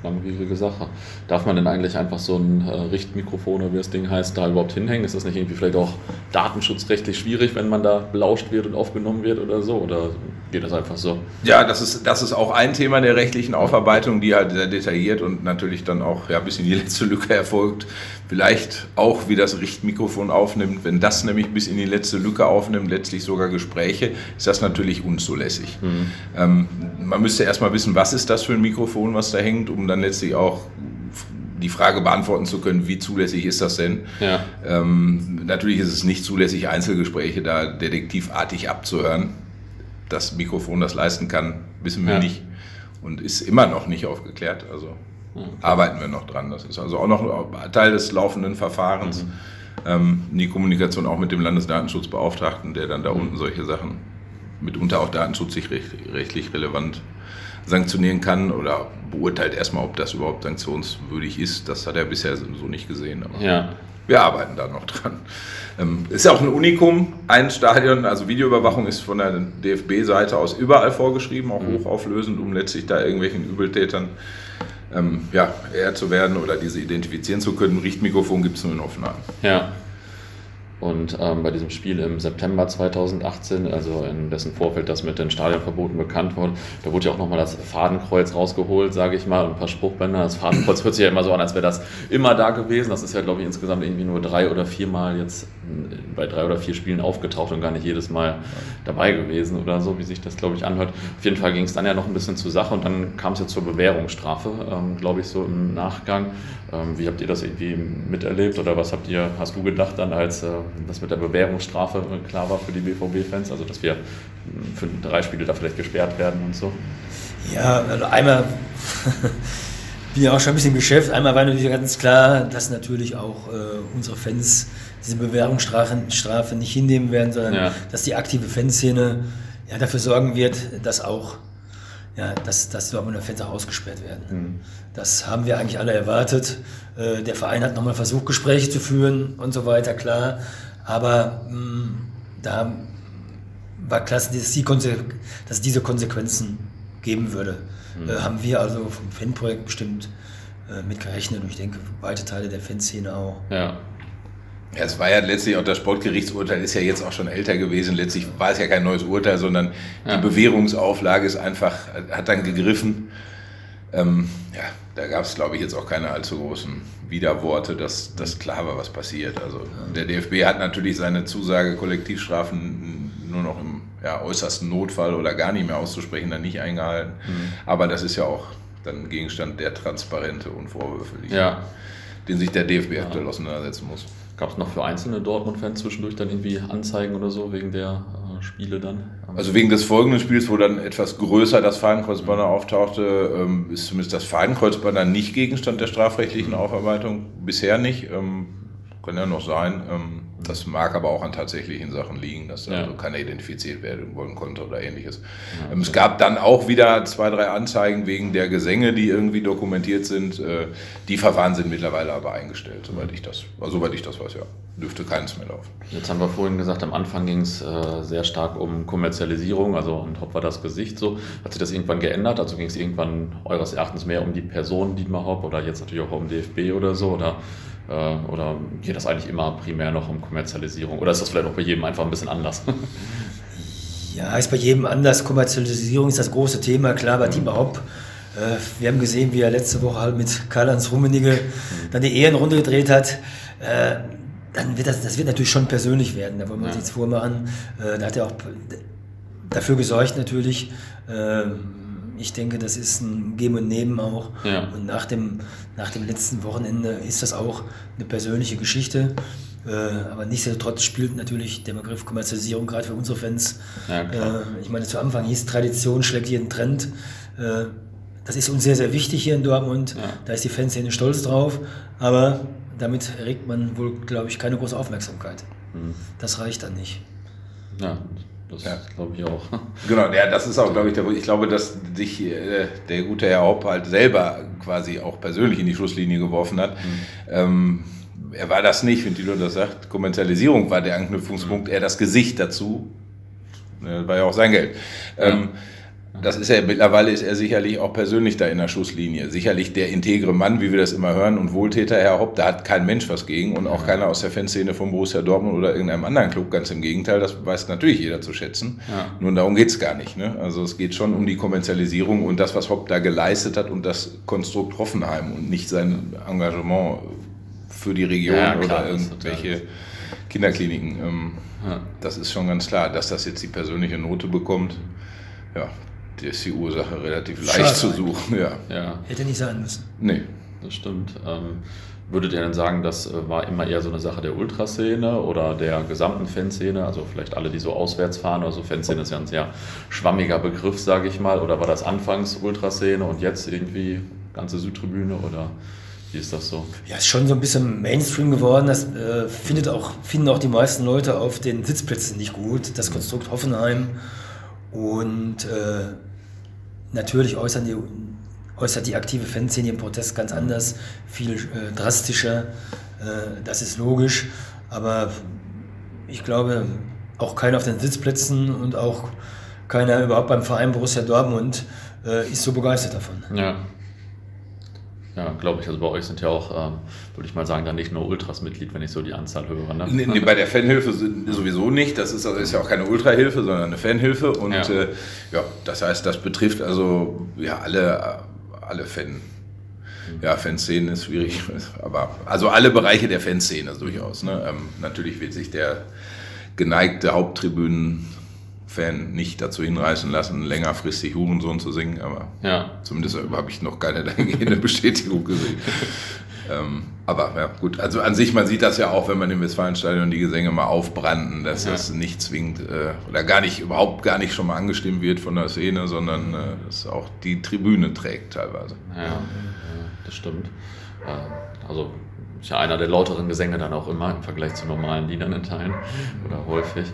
langwierige Sache. Darf man denn eigentlich einfach so ein äh, Richtmikrofon oder wie das Ding heißt, da überhaupt hinhängen? Ist das nicht irgendwie vielleicht auch datenschutzrechtlich schwierig, wenn man da belauscht wird und aufgenommen wird oder so? Oder geht das einfach so? Ja, das ist, das ist auch ein Thema der rechtlichen Aufarbeitung, die halt sehr detailliert und natürlich dann auch ja, bis in die letzte Lücke erfolgt. Vielleicht auch, wie das Richtmikrofon aufnimmt. Wenn das nämlich bis in die letzte Lücke aufnimmt, letztlich sogar Gespräche, ist das natürlich unzulässig. Mhm. Ähm, man müsste erstmal wissen, was ist das für ein Mikrofon, was da hängt, um dann letztlich auch die Frage beantworten zu können, wie zulässig ist das denn? Ja. Ähm, natürlich ist es nicht zulässig, Einzelgespräche da detektivartig abzuhören. Das Mikrofon das leisten kann, wissen wir ja. nicht und ist immer noch nicht aufgeklärt. Also okay. arbeiten wir noch dran. Das ist also auch noch Teil des laufenden Verfahrens. Mhm. Ähm, die Kommunikation auch mit dem Landesdatenschutzbeauftragten, der dann da mhm. unten solche Sachen mitunter auch datenschutzrechtlich relevant sanktionieren kann oder beurteilt erstmal, ob das überhaupt sanktionswürdig ist. Das hat er bisher so nicht gesehen. ja. wir arbeiten da noch dran. Ähm, ist ja auch ein Unikum, ein Stadion, also Videoüberwachung ist von der DFB-Seite aus überall vorgeschrieben, auch mhm. hochauflösend, um letztlich da irgendwelchen Übeltätern ähm, ja, eher zu werden oder diese identifizieren zu können. Richtmikrofon gibt es nur in Offenheim. Ja, und ähm, bei diesem Spiel im September 2018, also in dessen Vorfeld das mit den Stadionverboten bekannt wurde, da wurde ja auch nochmal das Fadenkreuz rausgeholt, sage ich mal, und ein paar Spruchbänder. Das Fadenkreuz hört sich ja immer so an, als wäre das immer da gewesen. Das ist ja, glaube ich, insgesamt irgendwie nur drei oder vier Mal jetzt bei drei oder vier Spielen aufgetaucht und gar nicht jedes Mal dabei gewesen oder so, wie sich das, glaube ich, anhört. Auf jeden Fall ging es dann ja noch ein bisschen zur Sache und dann kam es ja zur Bewährungsstrafe, ähm, glaube ich, so im Nachgang. Ähm, wie habt ihr das irgendwie miterlebt oder was habt ihr, hast du gedacht dann, als äh, das mit der Bewährungsstrafe klar war für die BVB-Fans, also dass wir für drei Spiele da vielleicht gesperrt werden und so? Ja, also einmal <laughs> bin ja auch schon ein bisschen im Geschäft. Einmal war natürlich ganz klar, dass natürlich auch äh, unsere Fans diese Bewährungsstrafe nicht hinnehmen werden, sondern ja. dass die aktive Fanszene ja, dafür sorgen wird, dass auch ja, dass, dass Dortmunder Fans auch ausgesperrt werden. Mhm. Das haben wir eigentlich alle erwartet. Äh, der Verein hat nochmal versucht, Gespräche zu führen und so weiter, klar. Aber mh, mm, da war klar, dass, die dass es diese Konsequenzen geben würde. Mhm. Äh, haben wir also vom Fanprojekt bestimmt äh, mit gerechnet und ich denke, weite Teile der Fanszene auch. Ja. Ja, es war ja letztlich auch das Sportgerichtsurteil ist ja jetzt auch schon älter gewesen. Letztlich war es ja kein neues Urteil, sondern ja. die Bewährungsauflage ist einfach, hat dann gegriffen. Ähm, ja, da gab es, glaube ich, jetzt auch keine allzu großen Widerworte, dass, dass klar war, was passiert. Also der DFB hat natürlich seine Zusage, Kollektivstrafen nur noch im ja, äußersten Notfall oder gar nicht mehr auszusprechen, dann nicht eingehalten. Mhm. Aber das ist ja auch dann Gegenstand der Transparente und Vorwürfe, die, ja. den sich der DFB ja. aktuell auseinandersetzen muss. Gab es noch für einzelne Dortmund-Fans zwischendurch dann irgendwie Anzeigen oder so wegen der Spiele dann? Also wegen des folgenden Spiels, wo dann etwas größer das Fadenkreuzbanner auftauchte, ähm, ist zumindest das Fadenkreuzbanner nicht Gegenstand der strafrechtlichen Aufarbeitung. Bisher nicht. Ähm, kann ja noch sein. Das mag aber auch an tatsächlichen Sachen liegen, dass ja. also keiner identifiziert werden wollen konnte oder ähnliches. Ja, ähm, es gab dann auch wieder zwei, drei Anzeigen wegen der Gesänge, die irgendwie dokumentiert sind. Äh, die Verfahren sind mittlerweile aber eingestellt, soweit ich das, also, soweit ich das weiß, ja. Dürfte keins mehr laufen. Jetzt haben wir vorhin gesagt, am Anfang ging es äh, sehr stark um Kommerzialisierung, also und Hopp war das Gesicht so. Hat sich das irgendwann geändert? Also ging es irgendwann eures Erachtens mehr um die Person Dietmar Hopp oder jetzt natürlich auch um DFB oder so? Oder äh, oder geht das eigentlich immer primär noch um Kommerzialisierung? Oder ist das vielleicht auch bei jedem einfach ein bisschen anders? <laughs> Ja, ist bei jedem anders. Kommerzialisierung ist das große Thema, klar, bei Team Hopp. Äh, wir haben gesehen, wie er letzte Woche halt mit Karl-Heinz Rummenigge dann die Ehrenrunde gedreht hat. Äh, dann wird das, das wird natürlich schon persönlich werden, da wollen wir uns ja. nichts vormachen. Da hat er auch dafür gesorgt natürlich. Ähm, ich denke, das ist ein Geben und Nehmen auch. Ja. Und nach dem, nach dem letzten Wochenende ist das auch eine persönliche Geschichte. Äh, aber nichtsdestotrotz spielt natürlich der Begriff Kommerzialisierung gerade für unsere Fans. Ja, äh, ich meine, zu Anfang hieß Tradition schlägt jeden Trend. Äh, das ist uns sehr, sehr wichtig hier in Dortmund. Ja. Da ist die Fanszene stolz drauf. Aber damit erregt man wohl, glaube ich, keine große Aufmerksamkeit. Mhm. Das reicht dann nicht. Ja, das ja. glaube ich auch. <laughs> Genau, ja, das ist auch, glaube ich, der, ich glaube, dass sich äh, der gute Herr Haupt halt selber quasi auch persönlich in die Schusslinie geworfen hat. Mhm. Ähm, er war das nicht, wenn Tilo das sagt. Kommerzialisierung war der Anknüpfungspunkt, mhm. er das Gesicht dazu. Das war ja auch sein Geld. Ja. Ähm, das ist ja mittlerweile ist er sicherlich auch persönlich da in der Schusslinie. Sicherlich der integre Mann, wie wir das immer hören, und Wohltäter, Herr Hopp, da hat kein Mensch was gegen und auch ja. keiner aus der Fanszene von Borussia Dortmund oder irgendeinem anderen Club. Ganz im Gegenteil, das weiß natürlich jeder zu schätzen. Ja. Nur darum geht's gar nicht. Ne? Also es geht schon um die Kommerzialisierung und das, was Hopp da geleistet hat und das Konstrukt Hoffenheim und nicht sein Engagement für die Region ja, klar, oder irgendwelche Kinderkliniken. Ähm, das ist schon ganz klar, dass das jetzt die persönliche Note bekommt. Ja, ist die Ursache relativ leicht Schade. zu suchen. Ja. ja. Hätte nicht sein müssen. Nee. Das stimmt. Ähm, würdet ihr denn sagen, das äh, war immer eher so eine Sache der Ultraszene oder der gesamten Fanszene? Also vielleicht alle, die so auswärts fahren oder so. Fanszene ist ja ein sehr schwammiger Begriff, sage ich mal. Oder war das anfangs Ultraszene und jetzt irgendwie ganze Südtribüne oder wie ist das so? Ja, ist schon so ein bisschen Mainstream geworden. Das äh, findet auch, finden auch die meisten Leute auf den Sitzplätzen nicht gut. Das Konstrukt Hoffenheim und äh, natürlich äußern die, äußert die aktive Fanszene den Protest ganz anders, viel äh, drastischer. das ist logisch. Aber ich glaube, auch keiner auf den Sitzplätzen und auch keiner überhaupt beim Verein Borussia Dortmund äh, ist so begeistert davon. Ja. Ja, glaube ich. Also bei euch sind ja auch, ähm, würde ich mal sagen, dann nicht nur Ultras Mitglied, wenn ich so die Anzahl höre. Ne? Nee, nee, bei der Fanhilfe sowieso nicht. Das ist, also ist ja auch keine Ultrahilfe, sondern eine Fanhilfe. Und ja. Äh, ja, das heißt, das betrifft also ja alle, alle Fan. Ja, Fanszenen ist schwierig, <laughs> aber also alle Bereiche der Fanszene durchaus. Ne? Ähm, natürlich wird sich der geneigte Haupttribünen Fan nicht dazu hinreißen lassen, längerfristig Hurensohn zu singen, aber ja. zumindest habe ich noch keine <laughs> dahingehende Bestätigung gesehen. ähm, aber ja, gut, also an sich, man sieht das ja auch, wenn man im Westfalenstadion die Gesänge mal aufbrannten, dass ja. das nicht zwingend äh, oder gar nicht, überhaupt gar nicht schon mal angestimmt wird von der Szene, sondern äh, dass auch die Tribüne trägt teilweise. Ja, ja das stimmt. Äh, also ist ja einer der lauteren Gesänge dann auch immer im Vergleich zu normalen Liedern in Teilen oder häufig.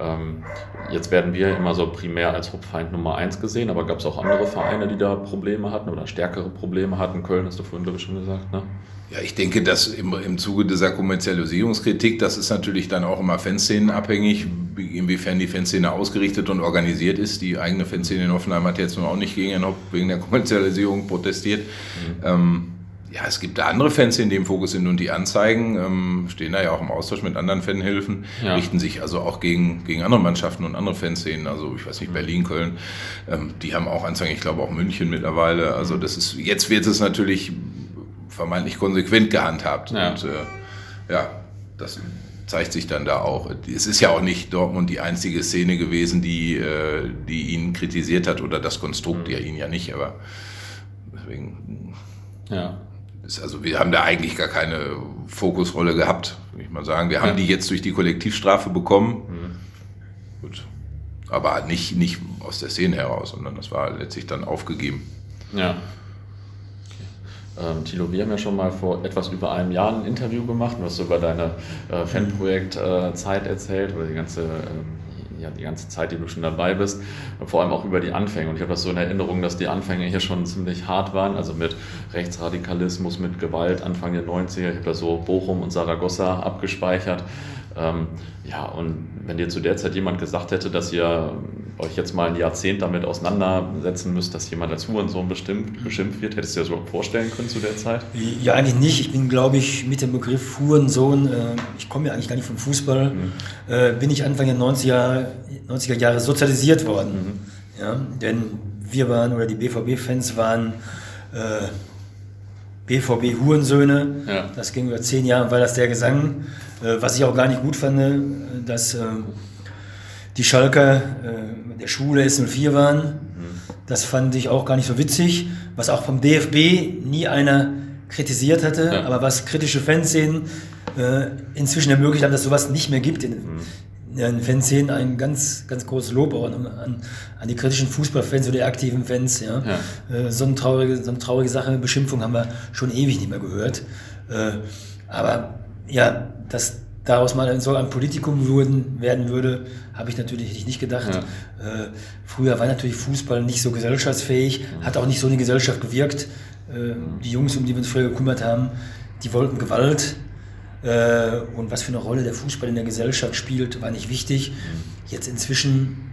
Ähm, jetzt werden wir immer so primär als Hauptfeind Nummer eins gesehen, aber gab es auch andere Vereine, die da Probleme hatten oder stärkere Probleme hatten? Köln hast du vorhin, glaube ich, schon gesagt, ne? Ja, ich denke, dass im, im Zuge dieser Kommerzialisierungskritik, das ist natürlich dann auch immer Fanszenenabhängig, inwiefern die Fanszene ausgerichtet und organisiert ist. Die eigene Fanszene in Offenheim hat jetzt nur auch nicht gegen, wegen der Kommerzialisierung protestiert. Mhm. Ähm, ja, es gibt da andere Fans, die in dem Fokus sind und die Anzeigen ähm, stehen da ja auch im Austausch mit anderen Fanhilfen, ja. richten sich also auch gegen, gegen andere Mannschaften und andere Fanszenen, also ich weiß nicht, Berlin, Köln, ähm, die haben auch Anzeigen, ich glaube auch München mittlerweile. Also das ist, jetzt wird es natürlich vermeintlich konsequent gehandhabt. Ja. Und äh, ja, das zeigt sich dann da auch. Es ist ja auch nicht Dortmund die einzige Szene gewesen, die, äh, die ihn kritisiert hat oder das Konstrukt, mhm. ja ihn ja nicht, aber deswegen. Ja. Also wir haben da eigentlich gar keine Fokusrolle gehabt, würde ich mal sagen. Wir haben ja. die jetzt durch die Kollektivstrafe bekommen. Mhm. Gut. Aber nicht, nicht aus der Szene heraus, sondern das war letztlich dann aufgegeben. Ja. Ähm, Thilo, wir haben ja schon mal vor etwas über einem Jahr ein Interview gemacht. Du hast über deine äh, Fanprojekt-Zeit äh, erzählt oder die ganze ähm, ja, die ganze Zeit, die du schon dabei bist, vor allem auch über die Anfänge. Und ich habe das so in Erinnerung, dass die Anfänge hier schon ziemlich hart waren, also mit Rechtsradikalismus, mit Gewalt Anfang der 90er. Ich habe da so Bochum und Saragossa abgespeichert. Ähm, ja, und wenn dir zu der Zeit jemand gesagt hätte, dass ihr euch jetzt mal ein Jahrzehnt damit auseinandersetzen müsst, dass jemand als Hurensohn bestimmt, beschimpft wird, hättest du dir das überhaupt vorstellen können zu der Zeit? Ja, eigentlich nicht. Ich bin, glaube ich, mit dem Begriff Hurensohn, äh, ich komme ja eigentlich gar nicht vom Fußball, mhm. äh, bin ich Anfang der 90er, 90er Jahre sozialisiert worden. Mhm. Ja, denn wir waren, oder die BVB-Fans waren äh, BVB-Hurensöhne. Ja. Das ging über zehn Jahre, weil das der Gesang, was ich auch gar nicht gut fand, äh, dass äh, die Schalker äh, der Schule S04 waren. Mhm. Das fand ich auch gar nicht so witzig, was auch vom DFB nie einer kritisiert hatte, ja. aber was kritische Fans sehen, äh, inzwischen ermöglicht haben, dass sowas nicht mehr gibt in, mhm den Fanszenen ein ganz, ganz großes Lob auch an, an, an die kritischen Fußballfans oder die aktiven Fans. Ja. ja. Äh, so, eine traurige, so eine traurige Sache, Beschimpfung haben wir schon ewig nicht mehr gehört. Äh, aber ja, dass daraus mal so ein Politikum würden, werden würde, habe ich natürlich nicht gedacht. Ja. Äh, früher war natürlich Fußball nicht so gesellschaftsfähig, hat auch nicht so eine Gesellschaft gewirkt. die Jungs, um die wir uns früher gekümmert haben, die wollten Gewalt, äh, und was für eine Rolle der Fußball in der Gesellschaft spielt, war nicht wichtig. Jetzt inzwischen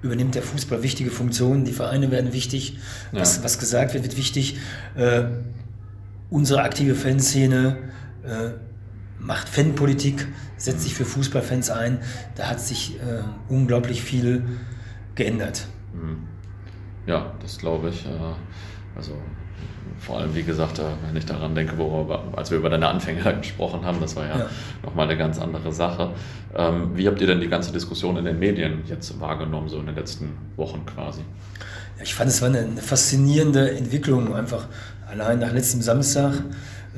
übernimmt der Fußball wichtige Funktionen, die Vereine werden wichtig, ja. was, was, gesagt wird, wird wichtig. Äh, unsere aktive Fanszene äh, macht Fanpolitik, setzt sich für Fußballfans ein. Da hat sich äh, unglaublich viel geändert. Mhm. Ja, das glaube ich. Äh, also vor allem, wie gesagt, wenn ich daran denke, worüber, als wir über deine Anfänge gesprochen haben, das war ja, ja. nochmal eine ganz andere Sache. Ähm, wie habt ihr denn die ganze Diskussion in den Medien jetzt wahrgenommen, so in den letzten Wochen quasi? Ja, ich fand, es war eine, eine faszinierende Entwicklung, einfach allein nach letztem Samstag,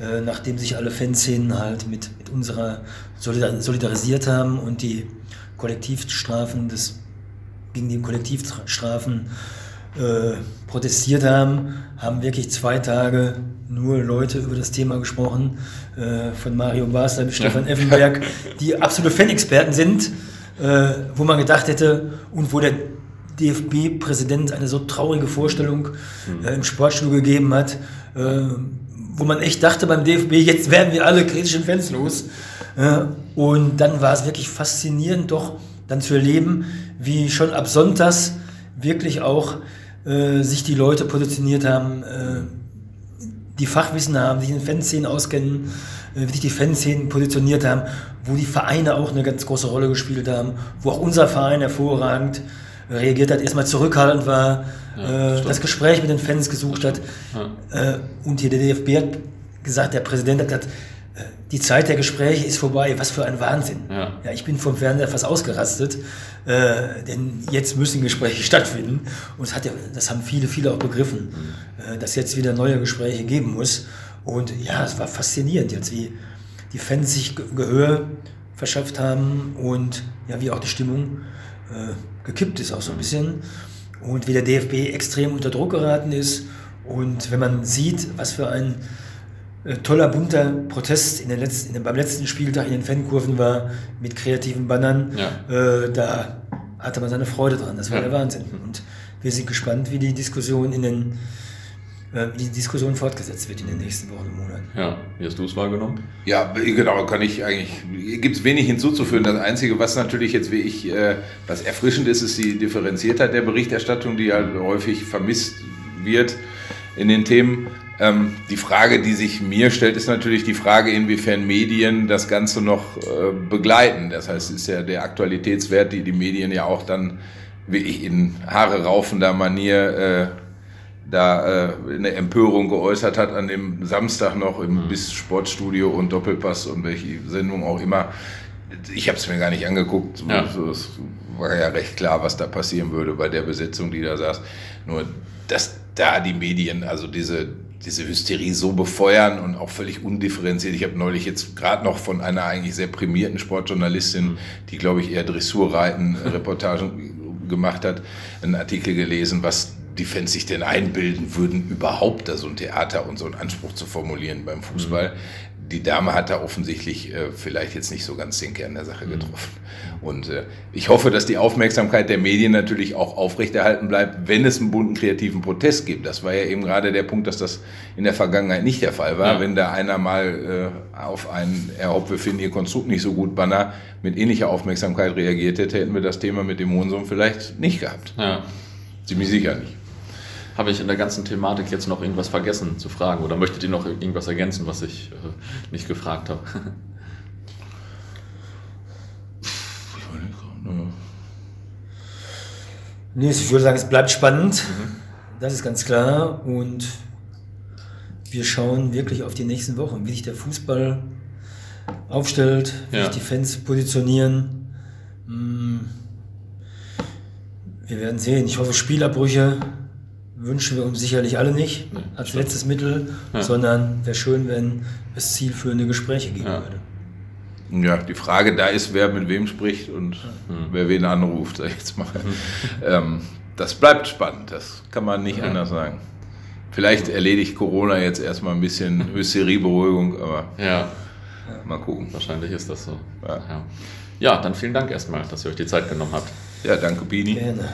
äh, nachdem sich alle Fanszenen halt mit, mit unserer Solidar solidarisiert haben und die Kollektivstrafen des, gegen die Kollektivstrafen äh, protestiert haben, haben wirklich zwei Tage nur Leute über das Thema gesprochen, äh, von Mario Basler bis Stefan Effenberg, die absolute Fan-Experten sind, äh, wo man gedacht hätte und wo der DFB-Präsident eine so traurige Vorstellung mhm. äh, im Sportstudio gegeben hat, äh, wo man echt dachte beim DFB, jetzt werden wir alle kritischen Fans los. Und dann war es wirklich faszinierend, doch dann zu erleben, wie schon ab Sonntags wirklich auch äh, sich die Leute positioniert haben, äh, die Fachwissen haben, sich in Fanszenen auskennen, äh, wie sich die Fanszenen positioniert haben, wo die Vereine auch eine ganz große Rolle gespielt haben, wo auch unser Verein hervorragend reagiert hat, erstmal zurückhaltend war, ja, äh, das Gespräch mit den Fans gesucht hat. Ja. Äh, und hier der DFB hat gesagt, der Präsident hat gesagt, äh, die Zeit der Gespräche ist vorbei. Was für ein Wahnsinn. Ja. ja ich bin vom Fernseher fast ausgerastet, äh, denn jetzt müssen Gespräche <laughs> stattfinden. Und das, hat ja, das haben viele, viele auch begriffen, mhm. äh, dass jetzt wieder neue Gespräche geben muss. Und ja, es war faszinierend jetzt, wie die Fans sich Gehör verschafft haben und ja, wie auch die Stimmung gekippt ist, auch so ein bisschen. Und wie der DFB extrem unter Druck geraten ist. Und wenn man sieht, was für ein äh, toller, bunter Protest in den letzten, in den, beim letzten Spieltag in den Fankurven war mit kreativen Bannern. Ja. Äh, da hatte man seine Freude dran. Das war ja. der Wahnsinn. Und wir sind gespannt, wie die Diskussion in den äh, die Diskussion fortgesetzt wird in den nächsten Wochen und Monaten. Ja, wie hast du es wahrgenommen? Ja, genau, kann ich eigentlich, gibt es wenig hinzuzufügen. Das Einzige, was natürlich jetzt wie ich, äh, was erfrischend ist, ist die Differenziertheit der Berichterstattung, die halt häufig vermisst wird in den Themen. Ähm, die Frage, die sich mir stellt, ist natürlich die Frage, inwiefern Medien das Ganze noch äh, begleiten. Das heißt, es ist ja der Aktualitätswert, die die Medien ja auch dann wirklich in Haare raufender Manier äh, da äh, eine Empörung geäußert hat an dem Samstag noch im mhm. BIS Sportstudio und Doppelpass und welche Sendung auch immer. Ich habe es mir gar nicht angeguckt. Ja. Es war ja recht klar, was da passieren würde bei der Besetzung, die da saß. Nur, dass da die Medien, also diese diese Hysterie so befeuern und auch völlig undifferenziert. Ich habe neulich jetzt gerade noch von einer eigentlich sehr prämierten Sportjournalistin, die, glaube ich, eher Dressurreiten-Reportagen gemacht hat, einen Artikel gelesen, was die Fans sich denn einbilden würden, überhaupt da so ein Theater und so einen Anspruch zu formulieren beim Fußball. Mhm die Dame hat da offensichtlich äh, vielleicht jetzt nicht so ganz den Kern der Sache mhm. getroffen. Und äh, ich hoffe, dass die Aufmerksamkeit der Medien natürlich auch aufrechterhalten bleibt, wenn es einen bunten kreativen Protest gibt. Das war ja eben gerade der Punkt, dass das in der Vergangenheit nicht der Fall war. Ja. Wenn da einer mal äh, auf einen, Herr Hopp, wir finden Ihr Konstrukt nicht so gut, Banner mit ähnlicher Aufmerksamkeit reagiert hätte, hätten wir das Thema mit dem Hohensohn vielleicht nicht gehabt. Ja. Ziemlich sicher nicht. Habe ich in der ganzen Thematik jetzt noch irgendwas vergessen zu fragen oder möchtet ihr noch irgendwas ergänzen, was ich äh, nicht gefragt habe? Nee, ich würde sagen, es bleibt spannend. Mhm. Das ist ganz klar. Und wir schauen wirklich auf die nächsten Wochen, wie sich der Fußball aufstellt, wie ja. sich die Fans positionieren. Hm. Wir werden sehen. Ich hoffe, Spielabbrüche wünschen wir uns sicherlich alle nicht nee, als stimmt. letztes Mittel, ja. sondern wäre schön, wenn es zielführende Gespräche geben ja. würde. Ja, die Frage da ist, wer mit wem spricht und ja. wer wen anruft, sag ich jetzt mal. <laughs> ähm, das bleibt spannend, das kann man nicht anders sagen. Vielleicht erledigt Corona jetzt erstmal ein bisschen <laughs> Hysterieberuhigung, aber ja. mal gucken. Wahrscheinlich ist das so. Ja. ja, dann vielen Dank erstmal, dass ihr euch die Zeit genommen habt. Ja, danke, Bini. Gerne.